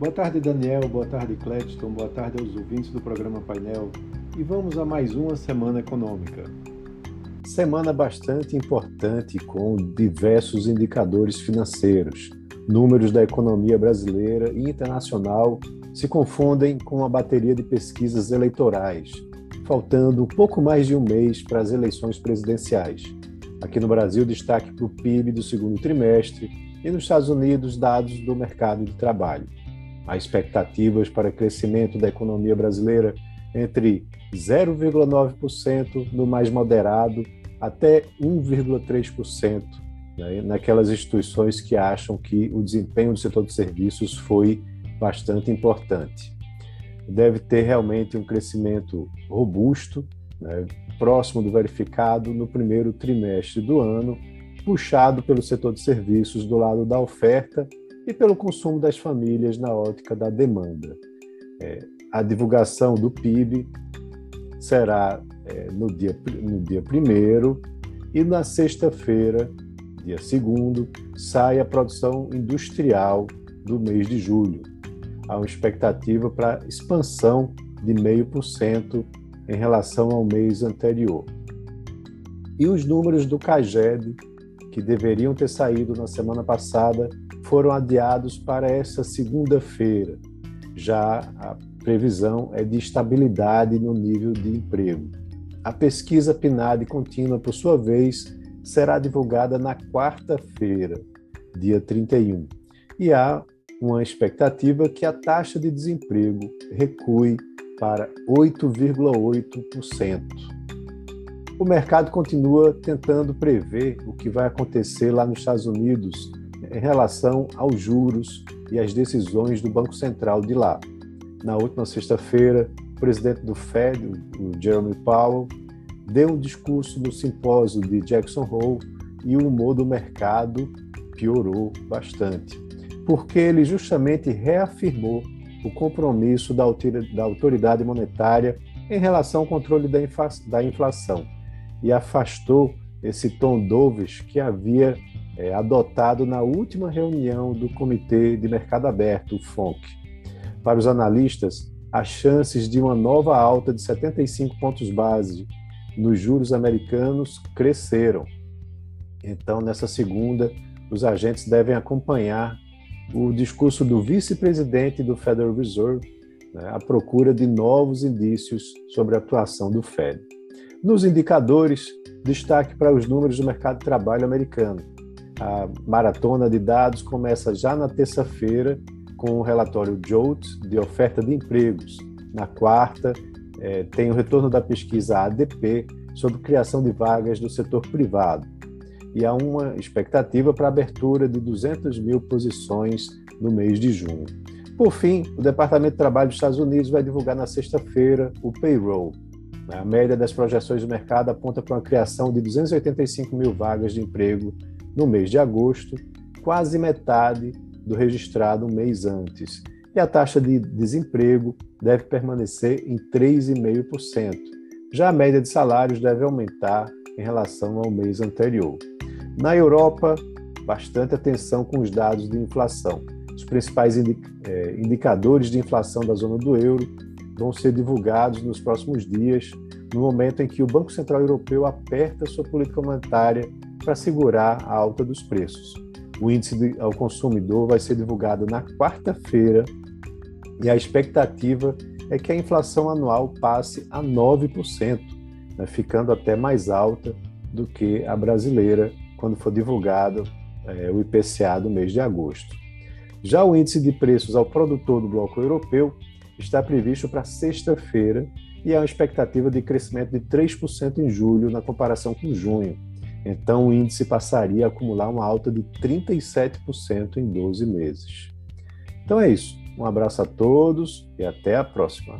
Boa tarde, Daniel. Boa tarde, Cledston. Boa tarde aos ouvintes do programa Painel. E vamos a mais uma semana econômica. Semana bastante importante com diversos indicadores financeiros. Números da economia brasileira e internacional se confundem com uma bateria de pesquisas eleitorais, faltando pouco mais de um mês para as eleições presidenciais. Aqui no Brasil, destaque para o PIB do segundo trimestre e nos Estados Unidos, dados do mercado de trabalho. Há expectativas para crescimento da economia brasileira entre 0,9% no mais moderado até 1,3% né, naquelas instituições que acham que o desempenho do setor de serviços foi bastante importante. Deve ter realmente um crescimento robusto, né, próximo do verificado no primeiro trimestre do ano, puxado pelo setor de serviços do lado da oferta e pelo consumo das famílias na ótica da demanda. É, a divulgação do PIB será é, no dia no dia primeiro e na sexta-feira, dia segundo, sai a produção industrial do mês de julho. Há uma expectativa para expansão de meio por cento em relação ao mês anterior. E os números do CAGED, que deveriam ter saído na semana passada, foram adiados para essa segunda-feira. Já a previsão é de estabilidade no nível de emprego. A pesquisa PNAD contínua, por sua vez, será divulgada na quarta-feira, dia 31. E há uma expectativa que a taxa de desemprego recue para 8,8%. O mercado continua tentando prever o que vai acontecer lá nos Estados Unidos em relação aos juros e às decisões do Banco Central de lá. Na última sexta-feira, o presidente do Fed, o Jeremy Powell, deu um discurso no simpósio de Jackson Hole e o humor do mercado piorou bastante, porque ele justamente reafirmou o compromisso da autoridade monetária em relação ao controle da inflação e afastou esse tom dovish que havia é, adotado na última reunião do Comitê de Mercado Aberto, o FONC. Para os analistas, as chances de uma nova alta de 75 pontos base nos juros americanos cresceram. Então, nessa segunda, os agentes devem acompanhar o discurso do vice-presidente do Federal Reserve né, à procura de novos indícios sobre a atuação do Fed. Nos indicadores, destaque para os números do mercado de trabalho americano. A maratona de dados começa já na terça-feira com o relatório JOLT de oferta de empregos. Na quarta, é, tem o retorno da pesquisa ADP sobre criação de vagas do setor privado. E há uma expectativa para a abertura de 200 mil posições no mês de junho. Por fim, o Departamento de Trabalho dos Estados Unidos vai divulgar na sexta-feira o payroll. A média das projeções do mercado aponta para uma criação de 285 mil vagas de emprego no mês de agosto, quase metade do registrado um mês antes. E a taxa de desemprego deve permanecer em 3,5%. Já a média de salários deve aumentar em relação ao mês anterior. Na Europa, bastante atenção com os dados de inflação. Os principais é, indicadores de inflação da zona do euro vão ser divulgados nos próximos dias, no momento em que o Banco Central Europeu aperta sua política monetária para segurar a alta dos preços. O índice ao consumidor vai ser divulgado na quarta-feira e a expectativa é que a inflação anual passe a 9%, né, ficando até mais alta do que a brasileira quando for divulgado é, o IPCA do mês de agosto. Já o índice de preços ao produtor do bloco europeu está previsto para sexta-feira e há uma expectativa de crescimento de 3% em julho na comparação com junho, então, o índice passaria a acumular uma alta de 37% em 12 meses. Então é isso. Um abraço a todos e até a próxima.